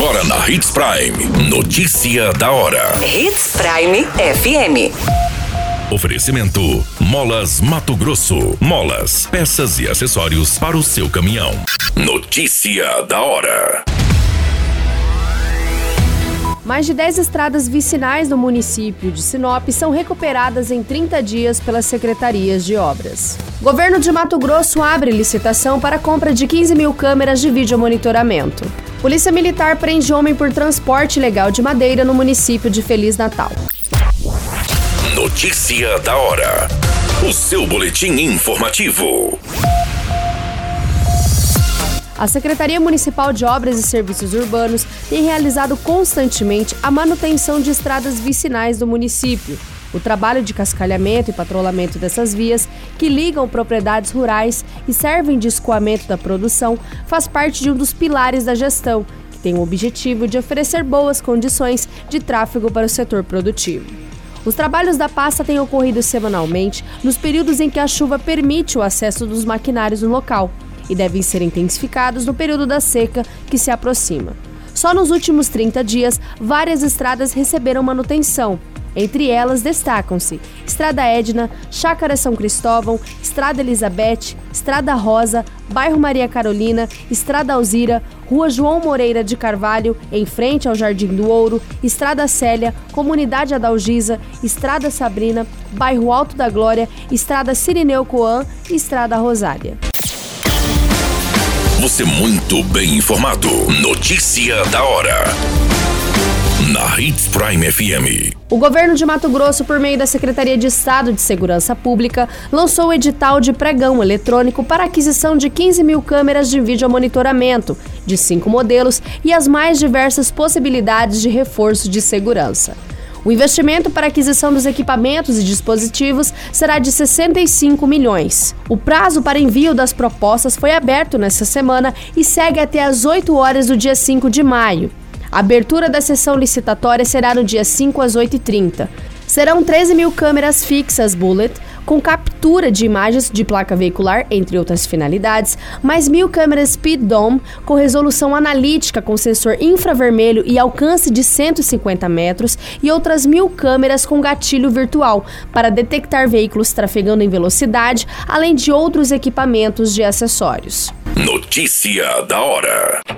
Agora na Hits Prime. Notícia da hora. Hits Prime FM. Oferecimento: Molas Mato Grosso. Molas, peças e acessórios para o seu caminhão. Notícia da hora. Mais de 10 estradas vicinais do município de Sinop são recuperadas em 30 dias pelas secretarias de obras. Governo de Mato Grosso abre licitação para a compra de 15 mil câmeras de vídeo monitoramento. Polícia Militar prende homem por transporte ilegal de madeira no município de Feliz Natal. Notícia da hora. O seu boletim informativo. A Secretaria Municipal de Obras e Serviços Urbanos tem realizado constantemente a manutenção de estradas vicinais do município. O trabalho de cascalhamento e patrulhamento dessas vias, que ligam propriedades rurais e servem de escoamento da produção, faz parte de um dos pilares da gestão, que tem o objetivo de oferecer boas condições de tráfego para o setor produtivo. Os trabalhos da pasta têm ocorrido semanalmente nos períodos em que a chuva permite o acesso dos maquinários no local e devem ser intensificados no período da seca que se aproxima. Só nos últimos 30 dias, várias estradas receberam manutenção. Entre elas destacam-se Estrada Edna, Chácara São Cristóvão, Estrada Elizabeth, Estrada Rosa, Bairro Maria Carolina, Estrada Alzira, Rua João Moreira de Carvalho, em frente ao Jardim do Ouro, Estrada Célia, Comunidade Adalgisa, Estrada Sabrina, Bairro Alto da Glória, Estrada Sirineu Coan e Estrada Rosália. Você muito bem informado. Notícia da hora. Na Hits Prime FM. O governo de Mato Grosso, por meio da Secretaria de Estado de Segurança Pública, lançou o edital de pregão eletrônico para aquisição de 15 mil câmeras de vídeo monitoramento, de cinco modelos e as mais diversas possibilidades de reforço de segurança. O investimento para aquisição dos equipamentos e dispositivos será de 65 milhões. O prazo para envio das propostas foi aberto nesta semana e segue até às 8 horas do dia 5 de maio. A abertura da sessão licitatória será no dia 5 às 8h30. Serão 13 mil câmeras fixas Bullet, com captura de imagens de placa veicular, entre outras finalidades, mais mil câmeras Speed Dome com resolução analítica com sensor infravermelho e alcance de 150 metros e outras mil câmeras com gatilho virtual para detectar veículos trafegando em velocidade, além de outros equipamentos de acessórios. Notícia da hora.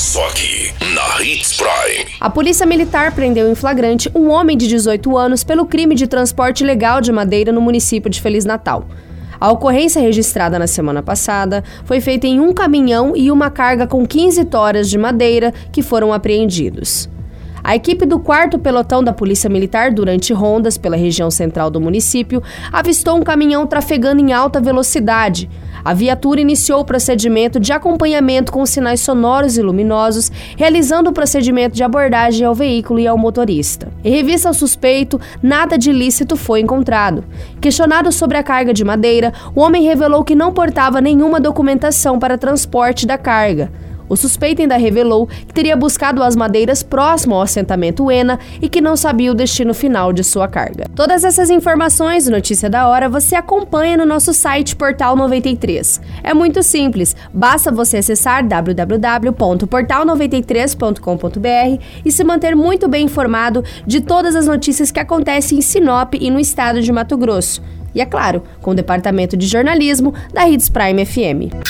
Só aqui, na Hits Prime. A Polícia Militar prendeu em flagrante um homem de 18 anos pelo crime de transporte ilegal de madeira no município de Feliz Natal. A ocorrência registrada na semana passada foi feita em um caminhão e uma carga com 15 toras de madeira que foram apreendidos. A equipe do 4 Pelotão da Polícia Militar, durante rondas pela região central do município, avistou um caminhão trafegando em alta velocidade. A viatura iniciou o procedimento de acompanhamento com sinais sonoros e luminosos, realizando o procedimento de abordagem ao veículo e ao motorista. Em revista ao suspeito, nada de ilícito foi encontrado. Questionado sobre a carga de madeira, o homem revelou que não portava nenhuma documentação para transporte da carga. O suspeito ainda revelou que teria buscado as madeiras próximo ao assentamento Ena e que não sabia o destino final de sua carga. Todas essas informações e notícia da hora você acompanha no nosso site Portal 93. É muito simples, basta você acessar www.portal93.com.br e se manter muito bem informado de todas as notícias que acontecem em Sinop e no estado de Mato Grosso. E é claro, com o departamento de jornalismo da Hits Prime FM.